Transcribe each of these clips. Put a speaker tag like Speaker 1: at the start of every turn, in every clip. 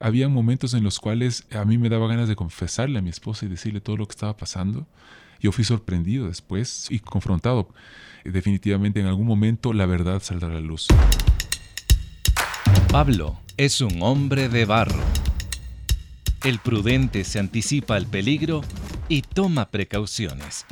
Speaker 1: Había momentos en los cuales a mí me daba ganas de confesarle a mi esposa y decirle todo lo que estaba pasando. Yo fui sorprendido después y confrontado. Definitivamente en algún momento la verdad saldrá a la luz.
Speaker 2: Pablo es un hombre de barro. El prudente se anticipa al peligro y toma precauciones.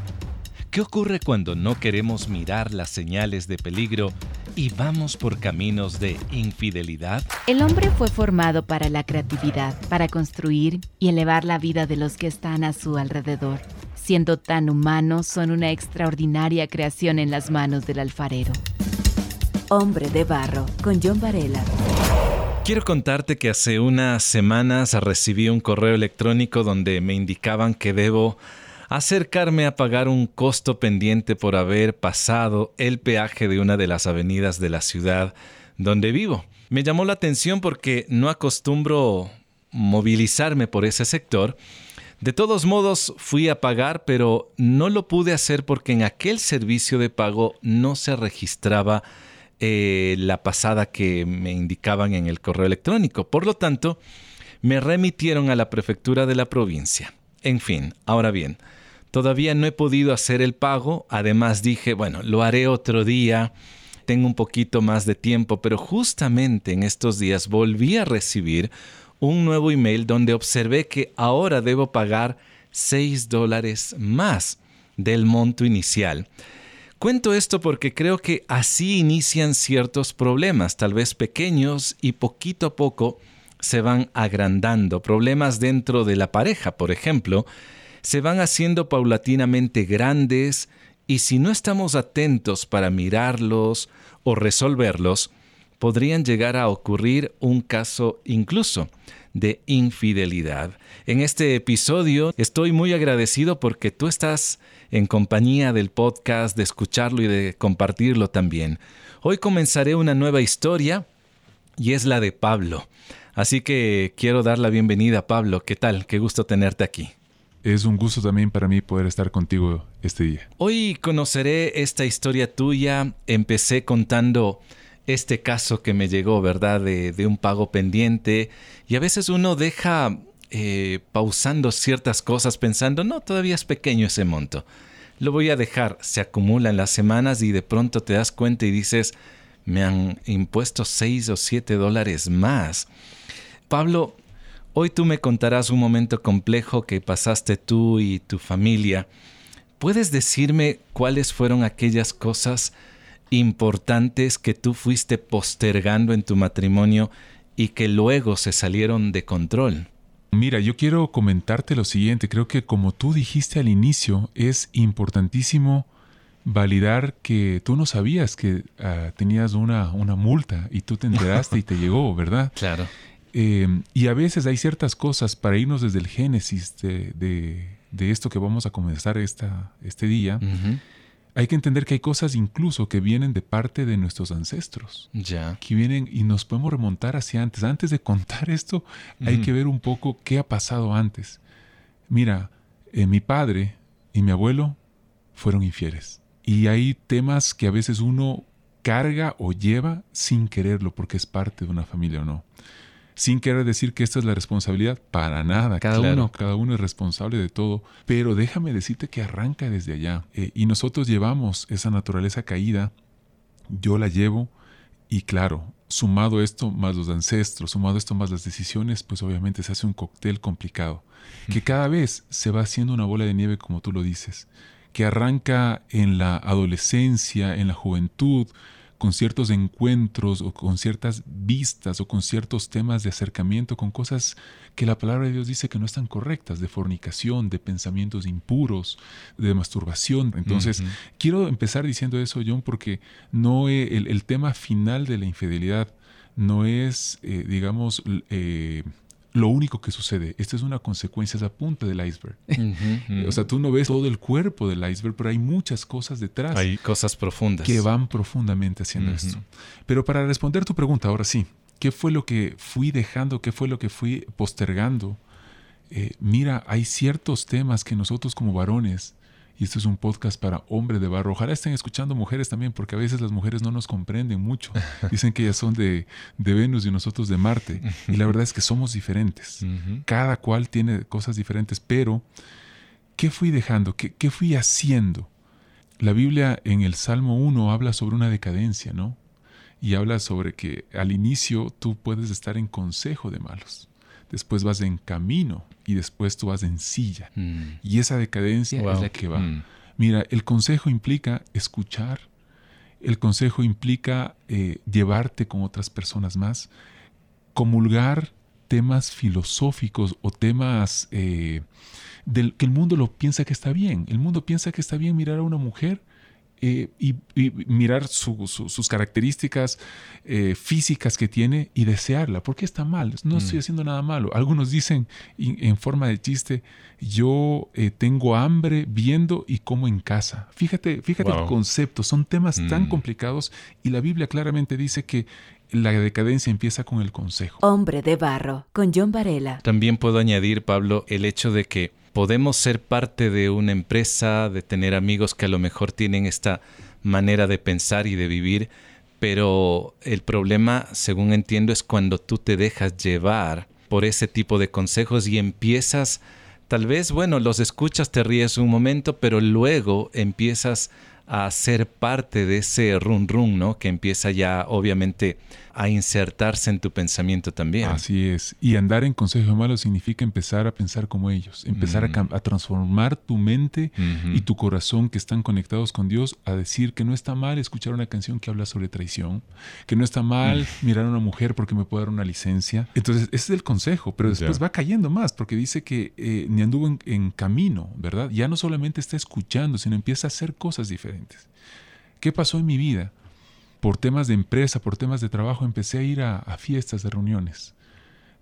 Speaker 2: ¿Qué ocurre cuando no queremos mirar las señales de peligro y vamos por caminos de infidelidad?
Speaker 3: El hombre fue formado para la creatividad, para construir y elevar la vida de los que están a su alrededor. Siendo tan humanos, son una extraordinaria creación en las manos del alfarero. Hombre de Barro, con John Varela.
Speaker 2: Quiero contarte que hace unas semanas recibí un correo electrónico donde me indicaban que debo acercarme a pagar un costo pendiente por haber pasado el peaje de una de las avenidas de la ciudad donde vivo. Me llamó la atención porque no acostumbro movilizarme por ese sector. De todos modos, fui a pagar, pero no lo pude hacer porque en aquel servicio de pago no se registraba eh, la pasada que me indicaban en el correo electrónico. Por lo tanto, me remitieron a la prefectura de la provincia. En fin, ahora bien, todavía no he podido hacer el pago. Además dije, bueno, lo haré otro día. Tengo un poquito más de tiempo, pero justamente en estos días volví a recibir un nuevo email donde observé que ahora debo pagar 6 dólares más del monto inicial. Cuento esto porque creo que así inician ciertos problemas, tal vez pequeños y poquito a poco se van agrandando. Problemas dentro de la pareja, por ejemplo, se van haciendo paulatinamente grandes y si no estamos atentos para mirarlos o resolverlos, podrían llegar a ocurrir un caso incluso de infidelidad. En este episodio estoy muy agradecido porque tú estás en compañía del podcast, de escucharlo y de compartirlo también. Hoy comenzaré una nueva historia y es la de Pablo. Así que quiero dar la bienvenida a Pablo. ¿Qué tal? Qué gusto tenerte aquí.
Speaker 1: Es un gusto también para mí poder estar contigo este día.
Speaker 2: Hoy conoceré esta historia tuya. Empecé contando este caso que me llegó, ¿verdad? De, un pago pendiente. Y a veces uno deja eh, pausando ciertas cosas pensando, no, todavía es pequeño ese monto. Lo voy a dejar, se acumulan las semanas y de pronto te das cuenta y dices, me han impuesto 6 o 7 dólares más. Pablo, hoy tú me contarás un momento complejo que pasaste tú y tu familia. ¿Puedes decirme cuáles fueron aquellas cosas importantes que tú fuiste postergando en tu matrimonio y que luego se salieron de control?
Speaker 1: Mira, yo quiero comentarte lo siguiente. Creo que como tú dijiste al inicio, es importantísimo validar que tú no sabías que ah, tenías una, una multa y tú te enteraste y te llegó, ¿verdad?
Speaker 2: Claro.
Speaker 1: Em, y a veces hay ciertas cosas para irnos desde el génesis de, de, esto que vamos a comenzar esta, este día. Hay que entender que hay cosas incluso que vienen de parte de nuestros ancestros.
Speaker 2: Ya.
Speaker 1: Que vienen y nos podemos remontar hacia antes. Antes de contar esto, hay que ver un poco qué ha pasado antes. Mira, eh, mi padre y mi abuelo fueron infieles. Y hay temas que a veces uno carga o lleva sin quererlo porque es parte de una familia o no sin querer decir que esta es la responsabilidad, para nada. Cada uno, cada uno es responsable de todo. Pero déjame decirte que arranca desde allá. Eh, y nosotros llevamos esa naturaleza caída, yo la llevo, y claro, sumado esto más los ancestros, sumado esto más las decisiones, pues obviamente se hace un cóctel complicado, que cada vez se va haciendo una bola de nieve, como tú lo dices, que arranca en la adolescencia, en la juventud, con ciertos encuentros o con ciertas vistas o con ciertos temas de acercamiento con cosas que la palabra de Dios dice que no están correctas, de fornicación, de pensamientos impuros, de masturbación. Entonces, quiero empezar diciendo eso, John, porque no el, tema final de la infidelidad no es, eh, digamos, eh, lo único que sucede. Esta es una consecuencia, es la punta del iceberg. o sea, tú no ves todo el cuerpo del iceberg, pero hay muchas cosas detrás.
Speaker 2: Hay cosas profundas.
Speaker 1: Que van profundamente haciendo esto. Pero para responder tu pregunta, ahora sí, ¿qué fue lo que fui dejando? ¿Qué fue lo que fui postergando? Eh, mira, hay ciertos temas que nosotros como varones y esto es un podcast para hombres de barro. Ojalá estén escuchando mujeres también, porque a veces las mujeres no nos comprenden mucho. Dicen que ellas son de, Venus y nosotros de Marte. Y la verdad es que somos diferentes. Cada cual tiene cosas diferentes, pero ¿qué fui dejando? ¿Qué, qué fui haciendo? La Biblia en el Salmo 1 habla sobre una decadencia, ¿no? Y habla sobre que al inicio tú puedes estar en consejo de malos después vas en camino y después tú vas en silla. Mm. Y esa decadencia es la que va. Mm. Mira, el consejo implica escuchar, el consejo implica eh, llevarte con otras personas más, comulgar temas filosóficos o temas eh, del que el mundo lo piensa que está bien. El mundo piensa que está bien mirar a una mujer eh, y, mirar sus características eh, físicas que tiene y desearla. ¿Por qué está mal? No estoy mm. haciendo nada malo. Algunos dicen en forma de chiste, yo eh, tengo hambre viendo y como en casa. Fíjate, fíjate el concepto, son temas tan mm. complicados y la Biblia claramente dice que la decadencia empieza con el consejo.
Speaker 3: Hombre de barro, con John Varela.
Speaker 2: También puedo añadir, Pablo, el hecho de que podemos ser parte de una empresa, de tener amigos que a lo mejor tienen esta manera de pensar y de vivir, pero el problema, según entiendo, es cuando tú te dejas llevar por ese tipo de consejos y empiezas, tal vez, bueno, los escuchas, te ríes un momento, pero luego empiezas a ser parte de ese run run, ¿no? Que empieza ya, obviamente, a insertarse en tu pensamiento también.
Speaker 1: Así es. Y andar en consejo malo significa empezar a pensar como ellos, empezar a, transformar tu mente y tu corazón que están conectados con Dios a decir que no está mal escuchar una canción que habla sobre traición, que no está mal mirar a una mujer porque me puede dar una licencia. Entonces, ese es el consejo, pero después va cayendo más porque dice que eh, ni anduvo en, en camino, ¿verdad? Ya no solamente está escuchando, sino empieza a hacer cosas diferentes. ¿Qué pasó en mi vida? Por temas de empresa, por temas de trabajo, empecé a ir a, fiestas de reuniones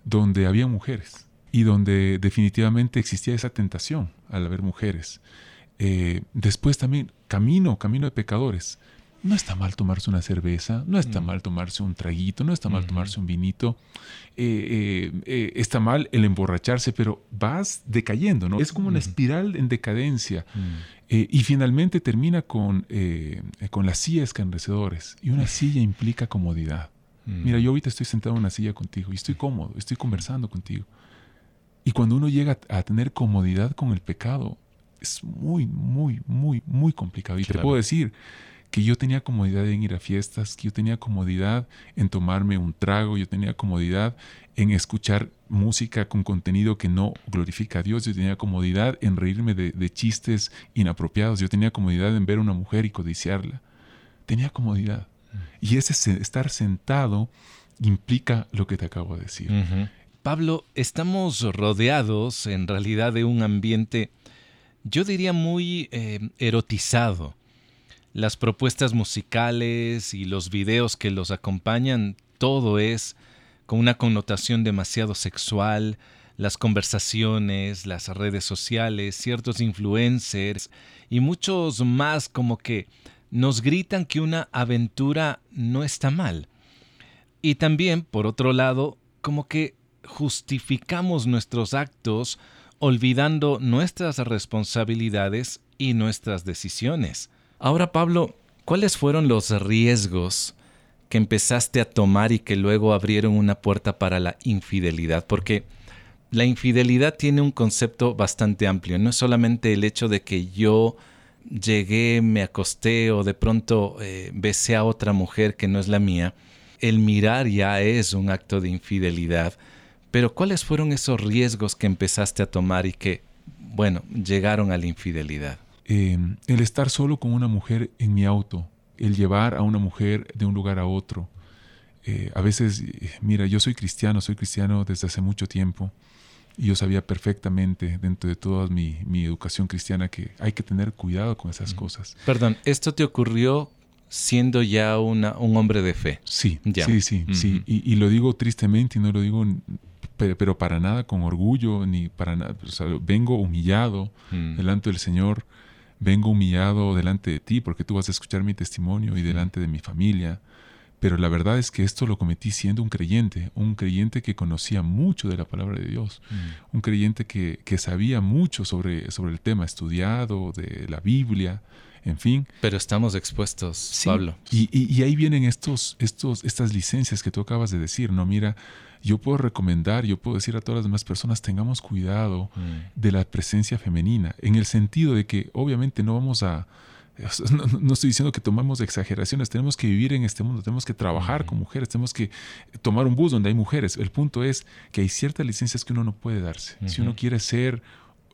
Speaker 1: donde había mujeres y donde definitivamente existía esa tentación al haber mujeres. Eh, después también camino, camino de pecadores. No está mal tomarse una cerveza, no está mm. mal tomarse un traguito, no está mal tomarse un vinito, eh, eh, está mal el emborracharse, pero vas decayendo, ¿no? Es como una espiral en decadencia. Mm. Eh, y finalmente termina con, eh, con las sillas escarnecedores. Y una silla implica comodidad. Mm. Mira, yo ahorita estoy sentado en una silla contigo y estoy cómodo, estoy conversando contigo. Y cuando uno llega a tener comodidad con el pecado, es muy, muy, muy, muy complicado. Y te puedo decir, que yo tenía comodidad en ir a fiestas, que yo tenía comodidad en tomarme un trago, yo tenía comodidad en escuchar música con contenido que no glorifica a Dios, yo tenía comodidad en reírme de, chistes inapropiados, yo tenía comodidad en ver a una mujer y codiciarla. Tenía comodidad. Y ese estar sentado implica lo que te acabo de decir.
Speaker 2: Pablo, estamos rodeados en realidad de un ambiente, yo diría, muy eh, erotizado las propuestas musicales y los videos que los acompañan, todo es con una connotación demasiado sexual, las conversaciones, las redes sociales, ciertos influencers y muchos más como que nos gritan que una aventura no está mal. Y también, por otro lado, como que justificamos nuestros actos olvidando nuestras responsabilidades y nuestras decisiones. Ahora, Pablo, ¿cuáles fueron los riesgos que empezaste a tomar y que luego abrieron una puerta para la infidelidad? Porque la infidelidad tiene un concepto bastante amplio. No es solamente el hecho de que yo llegué, me acosté o de pronto eh, besé a otra mujer que no es la mía. El mirar ya es un acto de infidelidad. Pero ¿cuáles fueron esos riesgos que empezaste a tomar y que, bueno, llegaron a la infidelidad?
Speaker 1: Em, el estar solo con una mujer en mi auto, el llevar a una mujer de un lugar a otro. Eh, a veces, mira, yo soy cristiano, soy cristiano desde hace mucho tiempo y yo sabía perfectamente dentro de toda mi, educación cristiana que hay que tener cuidado con esas cosas.
Speaker 2: Perdón, ¿esto te ocurrió siendo ya una, un hombre de fe?
Speaker 1: Sí, sí, sí, sí. Y, lo digo tristemente y no lo digo pero, para nada con orgullo, ni para nada. vengo humillado mm. delante del Señor vengo humillado delante de ti porque tú vas a escuchar mi testimonio y delante de mi familia, pero la verdad es que esto lo cometí siendo un creyente, un creyente que conocía mucho de la palabra de Dios, mm. un creyente que, sabía mucho sobre, sobre el tema, estudiado de la Biblia, en fin.
Speaker 2: Pero estamos expuestos, Pablo.
Speaker 1: Y, y, ahí vienen estos, estos, estas licencias que tú acabas de decir, ¿no? Mira, yo puedo recomendar, yo puedo decir a todas las demás personas, tengamos cuidado mm. de la presencia femenina, en el sentido de que obviamente no vamos a no, estoy diciendo que tomemos exageraciones, tenemos que vivir en este mundo, tenemos que trabajar con mujeres, tenemos que tomar un bus donde hay mujeres. El punto es que hay ciertas licencias que uno no puede darse. Si uno quiere ser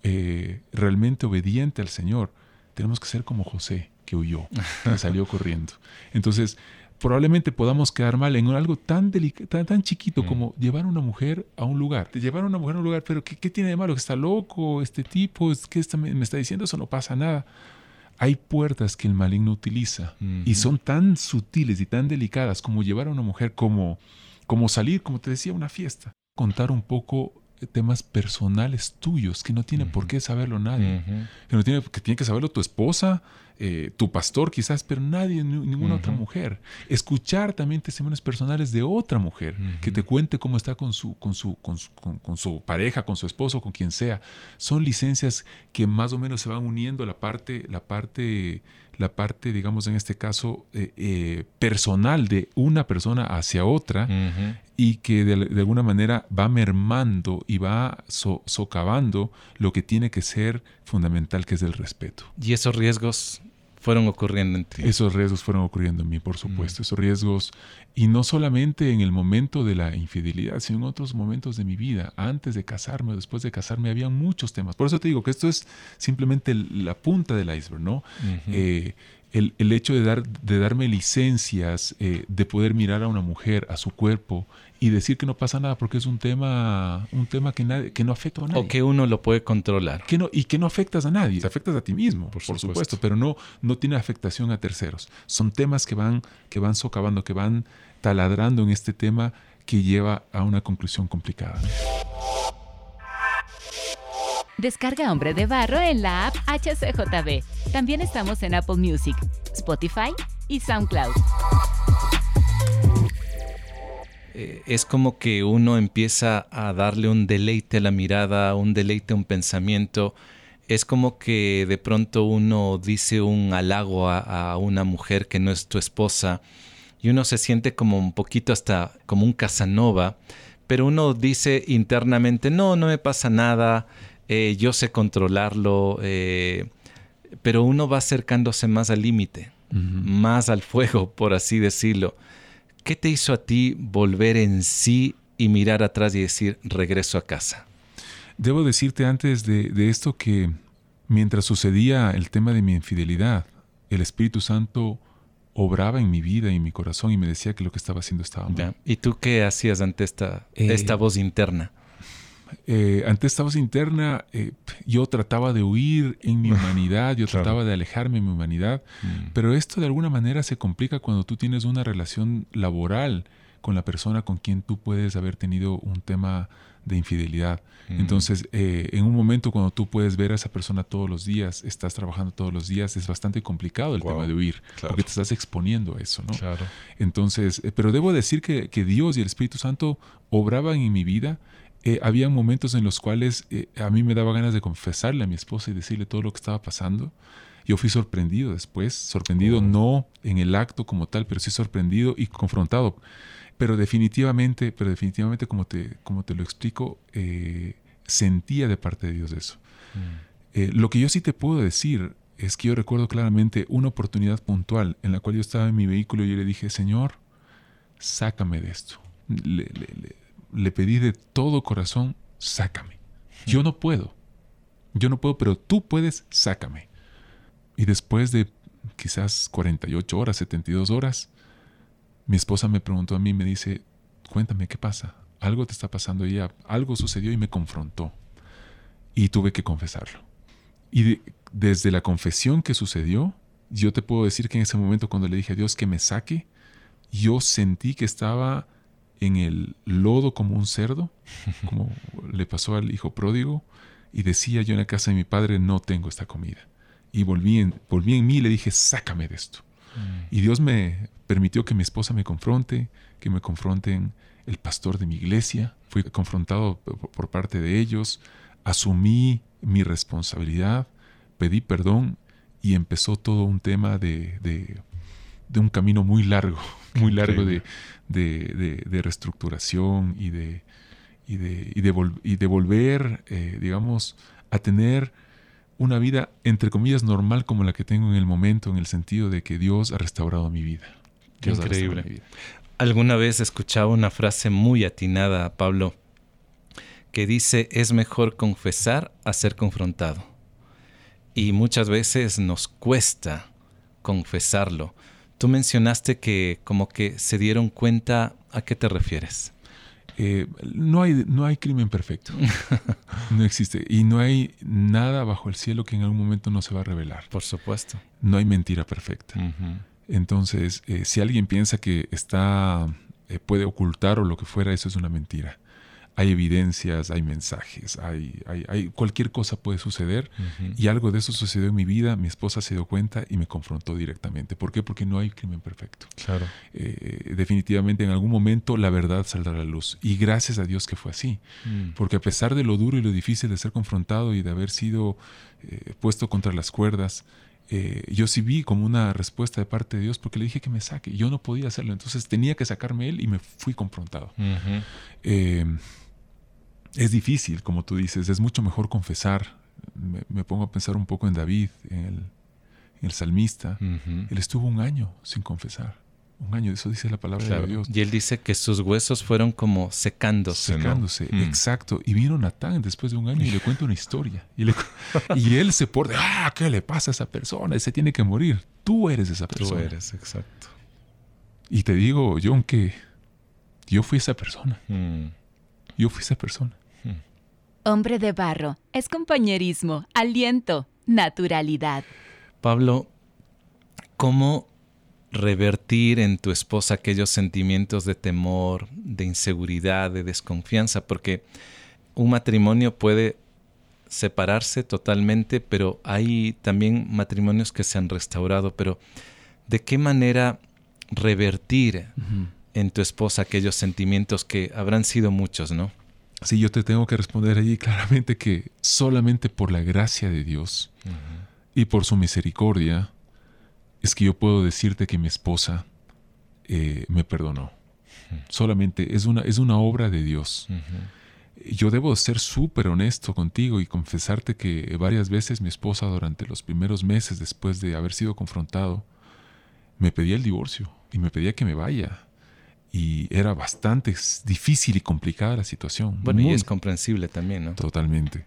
Speaker 1: eh, realmente obediente al Señor, tenemos que ser como José, que huyó, que salió corriendo. Entonces, probablemente podamos quedar mal en algo tan, tan, tan chiquito como llevar a una mujer a un lugar. Llevar a una mujer a un lugar, pero ¿qué, tiene de malo? ¿Que está loco? ¿Este tipo? ¿Qué me está diciendo? Eso no pasa nada hay puertas que el maligno utiliza y son tan sutiles y tan delicadas como llevar a una mujer como, como salir, como te decía, a una fiesta. Contar un poco temas personales tuyos que no tiene por qué saberlo nadie. Que no tiene, que tiene que saberlo tu esposa, eh, tu pastor quizás, pero nadie, ninguna otra mujer. Escuchar también testimonios personales de otra mujer que te cuente cómo está con su, con, su, con, su, pareja, con su esposo, con quien sea. Son licencias que más o menos se van uniendo la parte, la parte, la parte digamos en este caso, eh, eh, personal de una persona hacia otra y que de, alguna manera va mermando y va socavando lo que tiene que ser fundamental, que es el respeto.
Speaker 2: Y esos riesgos fueron ocurriendo en ti.
Speaker 1: Esos riesgos fueron ocurriendo en mí, por supuesto. Mm. Esos riesgos, y no solamente en el momento de la infidelidad, sino en otros momentos de mi vida. Antes de casarme o después de casarme, había muchos temas. Por eso te digo que esto es simplemente la punta del iceberg, ¿no? el, el, hecho de, dar, de darme licencias, eh, de poder mirar a una mujer, a su cuerpo y decir que no pasa nada porque es un tema, un tema que, nadie, que no afecta a nadie.
Speaker 2: O que uno lo puede controlar.
Speaker 1: Que no, y que no afectas a nadie, te afectas a ti mismo, por, supuesto. pero no, no tiene afectación a terceros. Son temas que van, que van socavando, que van taladrando en este tema que lleva a una conclusión complicada.
Speaker 3: Descarga Hombre de Barro en la app HCJB. También estamos en Apple Music, Spotify y SoundCloud.
Speaker 2: Eh, es como que uno empieza a darle un deleite a la mirada, un deleite a un pensamiento. Es como que de pronto uno dice un halago a, a una mujer que no es tu esposa y uno se siente como un poquito hasta como un Casanova, pero uno dice internamente, no, no me pasa nada, eh, yo sé controlarlo, eh, pero uno va acercándose más al límite, más al fuego, por así decirlo. ¿Qué te hizo a ti volver en sí y mirar atrás y decir, regreso a casa?
Speaker 1: Debo decirte antes de, esto que mientras sucedía el tema de mi infidelidad, el Espíritu Santo obraba en mi vida y en mi corazón y me decía que lo que estaba haciendo estaba mal.
Speaker 2: ¿Y tú qué hacías ante esta, esta eh, voz interna?
Speaker 1: Eh, ante esta voz interna, eh, yo trataba de huir en mi humanidad, yo trataba de alejarme de mi humanidad, mm. pero esto de alguna manera se complica cuando tú tienes una relación laboral con la persona con quien tú puedes haber tenido un tema de infidelidad. Mm. Entonces, eh, en un momento cuando tú puedes ver a esa persona todos los días, estás trabajando todos los días, es bastante complicado el tema de huir, porque te estás exponiendo a eso, ¿no?
Speaker 2: Claro.
Speaker 1: Entonces, eh, pero debo decir que, que Dios y el Espíritu Santo obraban en mi vida eh, había momentos en los cuales eh, a mí me daba ganas de confesarle a mi esposa y decirle todo lo que estaba pasando. Yo fui sorprendido después, sorprendido oh. no en el acto como tal, pero sí sorprendido y confrontado. Pero definitivamente, pero definitivamente como te, como te lo explico, eh, sentía de parte de Dios eso. Mm. lo que yo sí te puedo decir es que yo recuerdo claramente una oportunidad puntual en la cual yo estaba en mi vehículo y yo le dije, Señor, sácame de esto. Le, le, le pedí de todo corazón, sácame. Yo no puedo. Yo no puedo, pero tú puedes, sácame. Y después de quizás 48 horas, 72 horas, mi esposa me preguntó a mí, me dice, cuéntame, ¿qué pasa? Algo te está pasando y algo sucedió y me confrontó. Y tuve que confesarlo. Y desde la confesión que sucedió, yo te puedo decir que en ese momento cuando le dije a Dios que me saque, yo sentí que estaba en el lodo como un cerdo, como le pasó al hijo pródigo, y decía yo en la casa de mi padre, no tengo esta comida. Y volví en, volví en mí y le dije, sácame de esto. Y Dios me permitió que mi esposa me confronte, que me confronten el pastor de mi iglesia. Fui confrontado por parte de ellos, asumí mi responsabilidad, pedí perdón y empezó todo un tema de, de, un camino muy largo, muy largo de, de, reestructuración y de, y de, y de, volver, eh, digamos, a tener una vida, entre comillas, normal como la que tengo en el momento, en el sentido de que Dios ha restaurado mi vida.
Speaker 2: Increíble. Alguna vez escuchaba una frase muy atinada, Pablo, que dice, es mejor confesar a ser confrontado. Y muchas veces nos cuesta confesarlo. Tú mencionaste que como que se dieron cuenta, ¿a qué te refieres?
Speaker 1: Eh, no, hay, no hay crimen perfecto. no existe. Y no hay nada bajo el cielo que en algún momento no se va a revelar.
Speaker 2: Por supuesto.
Speaker 1: No hay mentira perfecta. Entonces, eh, si alguien piensa que está, eh, puede ocultar o lo que fuera, eso es una mentira hay evidencias, hay mensajes, hay, hay, cualquier cosa puede suceder y algo de eso sucedió en mi vida, mi esposa se dio cuenta y me confrontó directamente. ¿Por qué? Porque no hay crimen perfecto.
Speaker 2: Claro.
Speaker 1: Eh, definitivamente en algún momento la verdad saldrá a la luz y gracias a Dios que fue así, mm. porque a pesar de lo duro y lo difícil de ser confrontado y de haber sido eh, puesto contra las cuerdas, eh, yo sí vi como una respuesta de parte de Dios porque le dije que me saque. Yo no podía hacerlo, entonces tenía que sacarme él y me fui confrontado es difícil, como tú dices, es mucho mejor confesar. Me, pongo a pensar un poco en David, en el, salmista. Él estuvo un año sin confesar. Un año, eso dice la palabra de Dios.
Speaker 2: Y él dice que sus huesos fueron como secándose.
Speaker 1: Secándose, mm. exacto. Y vino Natán después de un año y le cuenta una historia. Y, y él se pone, ah, ¿qué le pasa a esa persona? Ese tiene que morir. Tú eres esa persona.
Speaker 2: Tú eres, exacto.
Speaker 1: Y te digo, John, que yo fui esa persona. Mm. Yo fui esa persona.
Speaker 3: Hombre de barro es compañerismo, aliento, naturalidad.
Speaker 2: Pablo, ¿cómo revertir en tu esposa aquellos sentimientos de temor, de inseguridad, de desconfianza? Porque un matrimonio puede separarse totalmente, pero hay también matrimonios que se han restaurado, pero ¿de qué manera revertir en tu esposa aquellos sentimientos que habrán sido muchos, ¿no?
Speaker 1: Sí, yo te tengo que responder allí claramente que solamente por la gracia de Dios y por su misericordia es que yo puedo decirte que mi esposa eh, me perdonó. Solamente es una, es una obra de Dios. Yo debo ser súper honesto contigo y confesarte que varias veces mi esposa durante los primeros meses después de haber sido confrontado me pedía el divorcio y me pedía que me vaya y era bastante difícil y complicada la situación.
Speaker 2: Bueno, y es comprensible también, ¿no?
Speaker 1: Totalmente.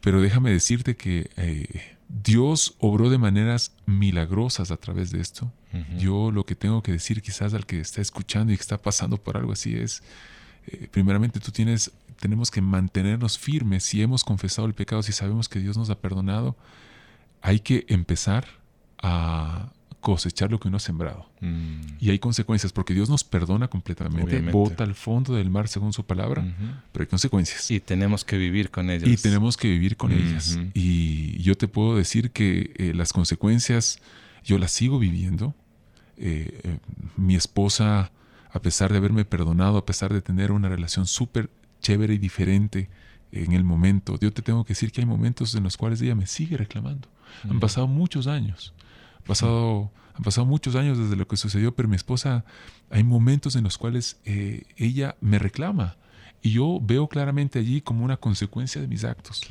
Speaker 1: Pero déjame decirte que eh, Dios obró de maneras milagrosas a través de esto. Yo lo que tengo que decir quizás al que está escuchando y que está pasando por algo así es, eh, primeramente tú tienes, tenemos que mantenernos firmes. Si hemos confesado el pecado, si sabemos que Dios nos ha perdonado, hay que empezar a cosechar lo que uno ha sembrado. Mm. Y hay consecuencias, porque Dios nos perdona completamente, bota al fondo del mar según su palabra, pero hay consecuencias.
Speaker 2: Y tenemos que vivir con ellas.
Speaker 1: Y tenemos que vivir con ellas. Y yo te puedo decir que eh, las consecuencias yo las sigo viviendo. Eh, eh, mi esposa, a pesar de haberme perdonado, a pesar de tener una relación súper chévere y diferente en el momento, yo te tengo que decir que hay momentos en los cuales ella me sigue reclamando. Han pasado muchos años pasado, han pasado muchos años desde lo que sucedió, pero mi esposa, hay momentos en los cuales eh, ella me reclama y yo veo claramente allí como una consecuencia de mis actos.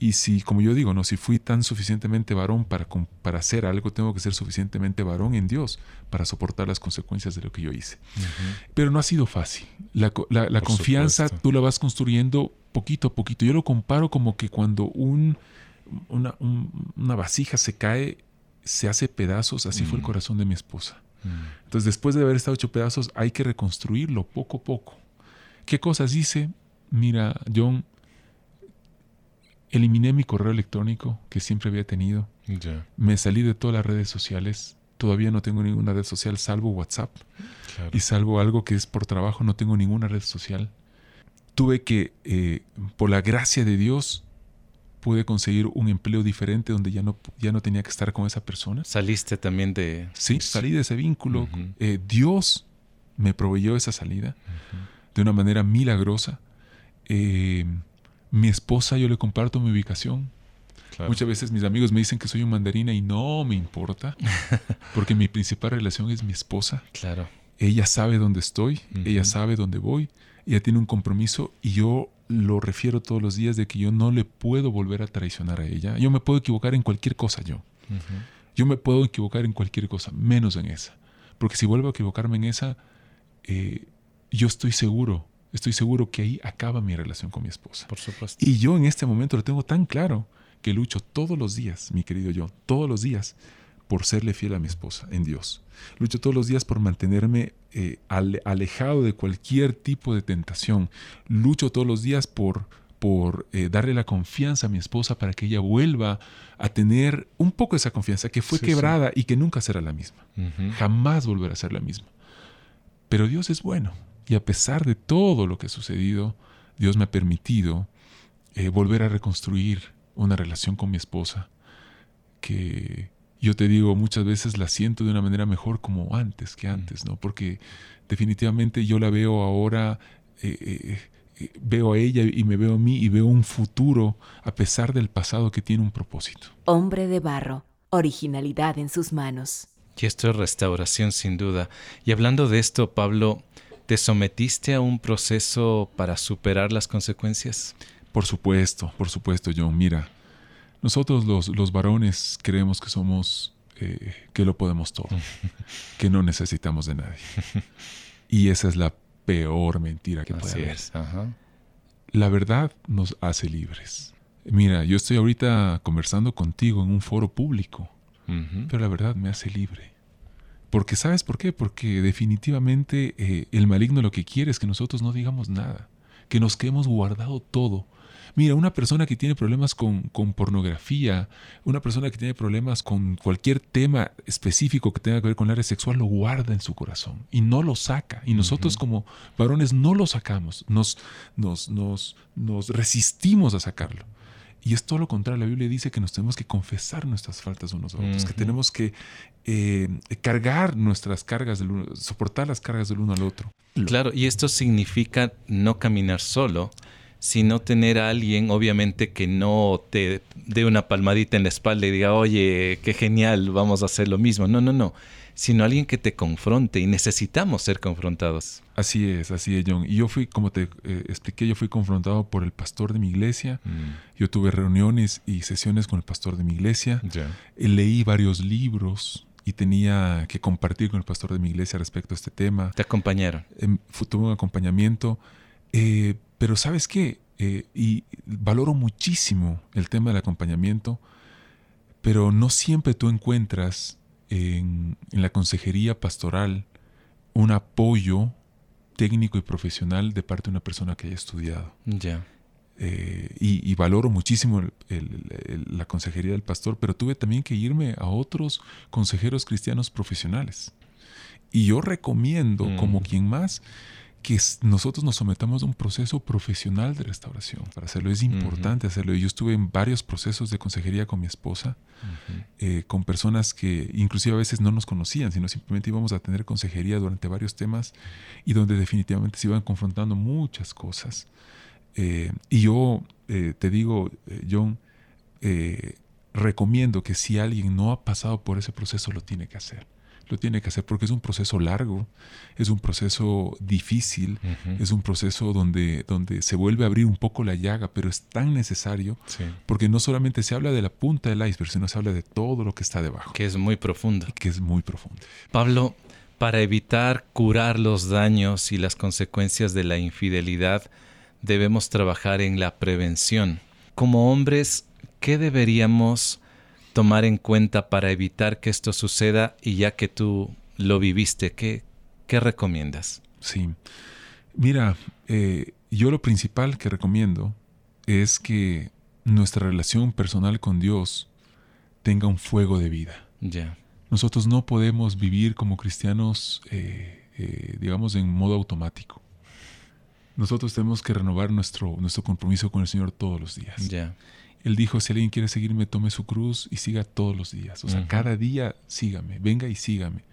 Speaker 1: Y si, como yo digo, no, si fui tan suficientemente varón para, para hacer algo, tengo que ser suficientemente varón en Dios para soportar las consecuencias de lo que yo hice. Pero no ha sido fácil. La, la, confianza tú la vas construyendo poquito a poquito. Yo lo comparo como que cuando un, una, una vasija se cae, se hace pedazos, así fue el mm. corazón de mi esposa. Mm. Entonces, después de haber estado hecho pedazos, hay que reconstruirlo poco a poco. ¿Qué cosas hice? Mira, John, eliminé mi correo electrónico que siempre había tenido. Me salí de todas las redes sociales. Todavía no tengo ninguna red social salvo WhatsApp. Y salvo algo que es por trabajo, no tengo ninguna red social. Tuve que, eh, por la gracia de Dios, pude conseguir un empleo diferente donde ya no, ya no tenía que estar con esa persona.
Speaker 2: Saliste también de...
Speaker 1: Sí, salí de ese vínculo. Eh, Dios me proveyó esa salida de una manera milagrosa. Eh, mi esposa, yo le comparto mi ubicación. Muchas veces mis amigos me dicen que soy un mandarina y no me importa, porque mi principal relación es mi esposa.
Speaker 2: Claro.
Speaker 1: Ella sabe dónde estoy, ella sabe dónde voy, ella tiene un compromiso y yo lo refiero todos los días de que yo no le puedo volver a traicionar a ella. Yo me puedo equivocar en cualquier cosa yo. Yo me puedo equivocar en cualquier cosa, menos en esa. Porque si vuelvo a equivocarme en esa, eh, yo estoy seguro, estoy seguro que ahí acaba mi relación con mi esposa.
Speaker 2: Por supuesto.
Speaker 1: Y yo en este momento lo tengo tan claro que lucho todos los días, mi querido yo, todos los días por serle fiel a mi esposa en Dios. Lucho todos los días por mantenerme eh, alejado de cualquier tipo de tentación. Lucho todos los días por, por eh, darle la confianza a mi esposa para que ella vuelva a tener un poco esa confianza que fue quebrada y que nunca será la misma. Jamás volverá a ser la misma. Pero Dios es bueno y a pesar de todo lo que ha sucedido, Dios me ha permitido eh, volver a reconstruir una relación con mi esposa que yo te digo, muchas veces la siento de una manera mejor como antes que antes, ¿no? Porque definitivamente yo la veo ahora, eh, eh, eh, veo a ella y me veo a mí y veo un futuro a pesar del pasado que tiene un propósito.
Speaker 3: Hombre de barro, originalidad en sus manos.
Speaker 2: Y esto es restauración sin duda. Y hablando de esto, Pablo, ¿te sometiste a un proceso para superar las consecuencias?
Speaker 1: Por supuesto, por supuesto, John. Mira, nosotros los, los varones creemos que somos, eh, que lo podemos todo, que no necesitamos de nadie. Y esa es la peor mentira que puede haber. La verdad nos hace libres. Mira, yo estoy ahorita conversando contigo en un foro público, pero la verdad me hace libre. Porque ¿sabes por qué? Porque definitivamente eh, el maligno lo que quiere es que nosotros no digamos nada, que nos quedemos guardado todo Mira, una persona que tiene problemas con, pornografía, una persona que tiene problemas con cualquier tema específico que tenga que ver con el área sexual, lo guarda en su corazón y no lo saca. Y nosotros como varones no lo sacamos, nos, nos, nos, nos resistimos a sacarlo. Y es todo lo contrario. La Biblia dice que nos tenemos que confesar nuestras faltas unos a otros, que tenemos que eh, cargar nuestras cargas, del uno, soportar las cargas del uno al otro.
Speaker 2: Claro, y esto significa no caminar solo, sino tener a alguien, obviamente, que no te dé una palmadita en la espalda y diga, oye, qué genial, vamos a hacer lo mismo. No, no, no. Sino alguien que te confronte y necesitamos ser confrontados.
Speaker 1: Así es, así es, John. Y yo fui, como te eh, expliqué, yo fui confrontado por el pastor de mi iglesia. Mm. Yo tuve reuniones y sesiones con el pastor de mi iglesia. Leí varios libros y tenía que compartir con el pastor de mi iglesia respecto a este tema.
Speaker 2: ¿Te acompañaron?
Speaker 1: Em, tuve un acompañamiento. Eh, pero sabes qué, eh, y valoro muchísimo el tema del acompañamiento, pero no siempre tú encuentras en, la consejería pastoral un apoyo técnico y profesional de parte de una persona que haya estudiado.
Speaker 2: Ya.
Speaker 1: Eh, y, valoro muchísimo la consejería del pastor, pero tuve también que irme a otros consejeros cristianos profesionales. Y yo recomiendo, como mm. quien más, que nosotros nos sometamos a un proceso profesional de restauración para hacerlo. Es importante hacerlo. Yo estuve en varios procesos de consejería con mi esposa, eh, con personas que inclusive a veces no nos conocían, sino simplemente íbamos a tener consejería durante varios temas y donde definitivamente se iban confrontando muchas cosas. Eh, y yo eh, te digo, John, recomiendo que si alguien no ha pasado por ese proceso, lo tiene que hacer lo tiene que hacer porque es un proceso largo, es un proceso difícil, es un proceso donde, donde se vuelve a abrir un poco la llaga, pero es tan necesario porque no solamente se habla de la punta del iceberg, sino se habla de todo lo que está debajo.
Speaker 2: Que es muy profundo.
Speaker 1: Que es muy profundo.
Speaker 2: Pablo, para evitar curar los daños y las consecuencias de la infidelidad, debemos trabajar en la prevención. Como hombres, ¿qué deberíamos tomar en cuenta para evitar que esto suceda y ya que tú lo viviste, ¿qué, qué recomiendas?
Speaker 1: Sí, mira, eh, yo lo principal que recomiendo es que nuestra relación personal con Dios tenga un fuego de vida.
Speaker 2: Ya.
Speaker 1: Nosotros no podemos vivir como cristianos, eh, eh, digamos, en modo automático. Nosotros tenemos que renovar nuestro, nuestro compromiso con el Señor todos los días.
Speaker 2: Ya.
Speaker 1: Él dijo, si alguien quiere seguirme, tome su cruz y siga todos los días. O sea, cada día sígame, venga y sígame.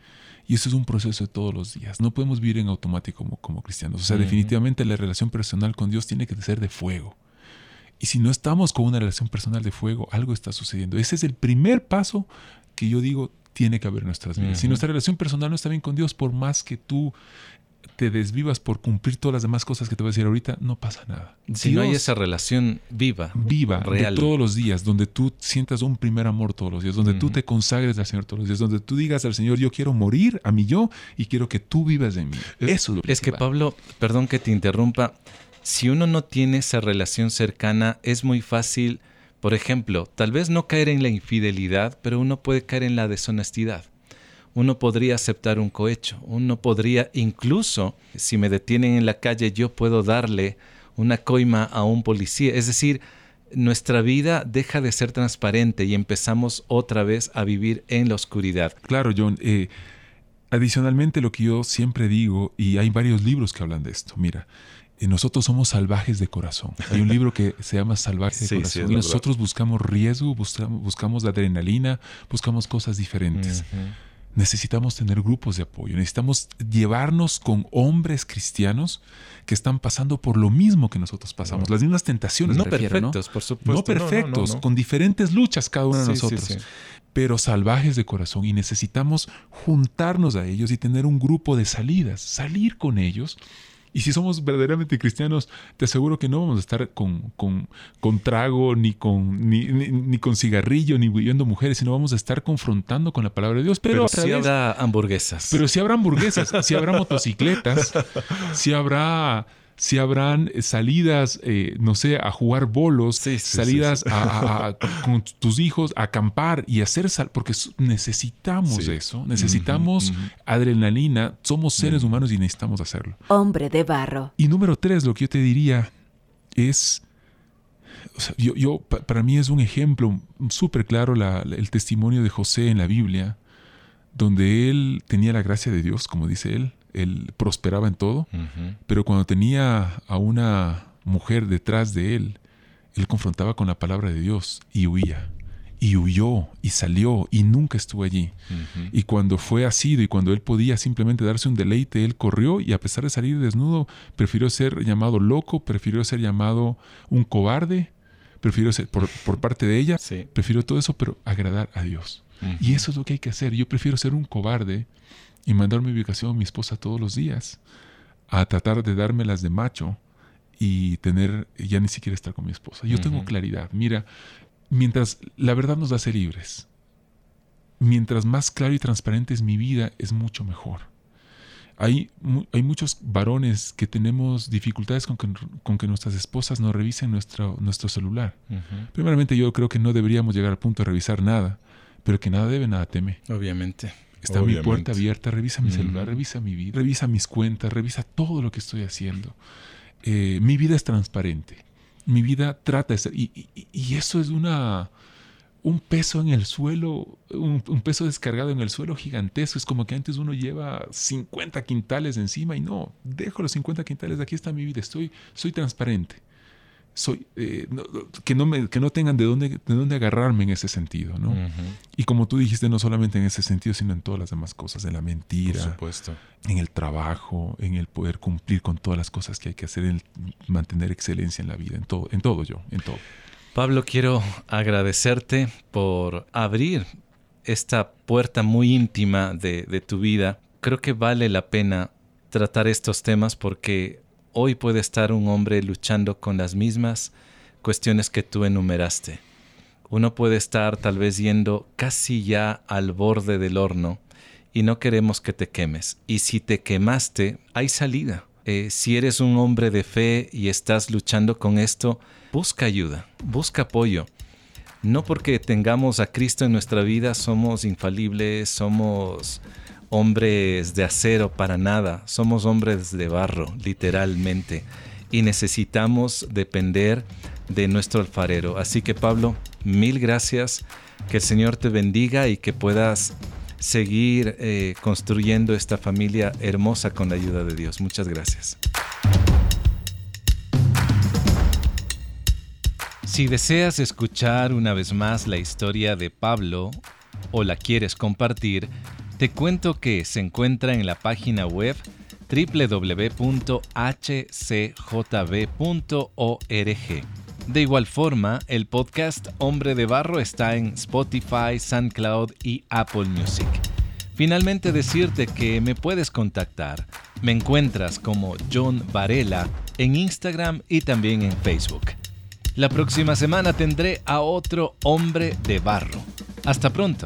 Speaker 1: Y eso es un proceso de todos los días. No podemos vivir en automático como, como cristianos. O sea, definitivamente la relación personal con Dios tiene que ser de fuego. Y si no estamos con una relación personal de fuego, algo está sucediendo. Ese es el primer paso que yo digo tiene que haber en nuestras vidas. Si nuestra relación personal no está bien con Dios, por más que tú te desvivas por cumplir todas las demás cosas que te voy a decir ahorita, no pasa nada.
Speaker 2: Si no hay esa relación viva,
Speaker 1: viva, real. todos los días, donde tú sientas un primer amor todos los días, donde tú te consagres al Señor todos los días, donde tú digas al Señor, yo quiero morir a mi yo y quiero que tú vivas en mí. Eso es lo
Speaker 2: Es que Pablo, perdón que te interrumpa, si uno no tiene esa relación cercana, es muy fácil, por ejemplo, tal vez no caer en la infidelidad, pero uno puede caer en la deshonestidad uno podría aceptar un cohecho, uno podría incluso, si me detienen en la calle, yo puedo darle una coima a un policía. Es decir, nuestra vida deja de ser transparente y empezamos otra vez a vivir en la oscuridad.
Speaker 1: Claro, John. Eh, adicionalmente, lo que yo siempre digo, y hay varios libros que hablan de esto, mira, eh, nosotros somos salvajes de corazón. Hay un libro que se llama Salvajes de Corazón. y nosotros buscamos riesgo, buscamos, buscamos adrenalina, buscamos cosas diferentes necesitamos tener grupos de apoyo, necesitamos llevarnos con hombres cristianos que están pasando por lo mismo que nosotros pasamos, las mismas tentaciones.
Speaker 2: No perfectos, por supuesto.
Speaker 1: No perfectos, con diferentes luchas cada uno de nosotros, pero salvajes de corazón y necesitamos juntarnos a ellos y tener un grupo de salidas, salir con ellos y si somos verdaderamente cristianos, te aseguro que no vamos a estar con, con, trago, ni con, ni, con cigarrillo, ni viviendo mujeres, sino vamos a estar confrontando con la palabra de Dios. Pero,
Speaker 2: si habrá hamburguesas.
Speaker 1: Pero si habrá hamburguesas, si habrá motocicletas, si habrá si habrán eh, salidas, eh, no sé, a jugar bolos, salidas con tus hijos a acampar y hacer sal, porque necesitamos eso, necesitamos adrenalina, somos seres humanos y necesitamos hacerlo.
Speaker 3: Hombre de barro.
Speaker 1: Y número tres, lo que yo te diría es, yo, para mí es un ejemplo súper claro el testimonio de José en la Biblia, donde él tenía la gracia de Dios, como dice él, él prosperaba en todo, pero cuando tenía a una mujer detrás de él, él confrontaba con la palabra de Dios y huía. Y huyó y salió y nunca estuvo allí. Y cuando fue asido y cuando él podía simplemente darse un deleite, él corrió y a pesar de salir desnudo, prefirió ser llamado loco, prefirió ser llamado un cobarde, prefirió ser por, parte de ella, prefirió todo eso, pero agradar a Dios. Y eso es lo que hay que hacer. Yo prefiero ser un cobarde y mandar mi ubicación a mi esposa todos los días, a tratar de dármelas de macho y tener, ya ni siquiera estar con mi esposa. Yo tengo claridad. Mira, mientras la verdad nos hace libres, mientras más claro y transparente es mi vida, es mucho mejor. Hay, hay muchos varones que tenemos dificultades con que, con que nuestras esposas nos revisen nuestro, nuestro celular. Primeramente yo creo que no deberíamos llegar al punto de revisar nada, pero que nada debe, nada teme.
Speaker 2: Obviamente.
Speaker 1: Está mi puerta abierta, revisa mi celular, revisa mi vida, revisa mis cuentas, revisa todo lo que estoy haciendo. Eh, mi vida es transparente. Mi vida trata de ser. Y, eso es una un peso en el suelo, un, peso descargado en el suelo gigantesco. Es como que antes uno lleva 50 quintales encima y no, dejo los 50 quintales, aquí está mi vida, estoy, soy transparente soy, eh, que, no me, que no tengan de dónde, de dónde agarrarme en ese sentido, ¿no? Y como tú dijiste, no solamente en ese sentido, sino en todas las demás cosas, en la mentira,
Speaker 2: supuesto.
Speaker 1: en el trabajo, en el poder cumplir con todas las cosas que hay que hacer, en mantener excelencia en la vida, en todo, en todo yo, en todo.
Speaker 2: Pablo, quiero agradecerte por abrir esta puerta muy íntima de, de tu vida. Creo que vale la pena tratar estos temas porque hoy puede estar un hombre luchando con las mismas cuestiones que tú enumeraste. Uno puede estar tal vez yendo casi ya al borde del horno y no queremos que te quemes. Y si te quemaste, hay salida. Eh, si eres un hombre de fe y estás luchando con esto, busca ayuda, busca apoyo. No porque tengamos a Cristo en nuestra vida somos infalibles, somos hombres de acero para nada, somos hombres de barro, literalmente, y necesitamos depender de nuestro alfarero. Así que Pablo, mil gracias, que el Señor te bendiga y que puedas seguir eh, construyendo esta familia hermosa con la ayuda de Dios. Muchas gracias. Si deseas escuchar una vez más la historia de Pablo o la quieres compartir, te cuento que se encuentra en la página web www.hcjb.org. De igual forma, el podcast Hombre de Barro está en Spotify, SoundCloud y Apple Music. Finalmente decirte que me puedes contactar. Me encuentras como John Varela en Instagram y también en Facebook. La próxima semana tendré a otro hombre de barro. Hasta pronto.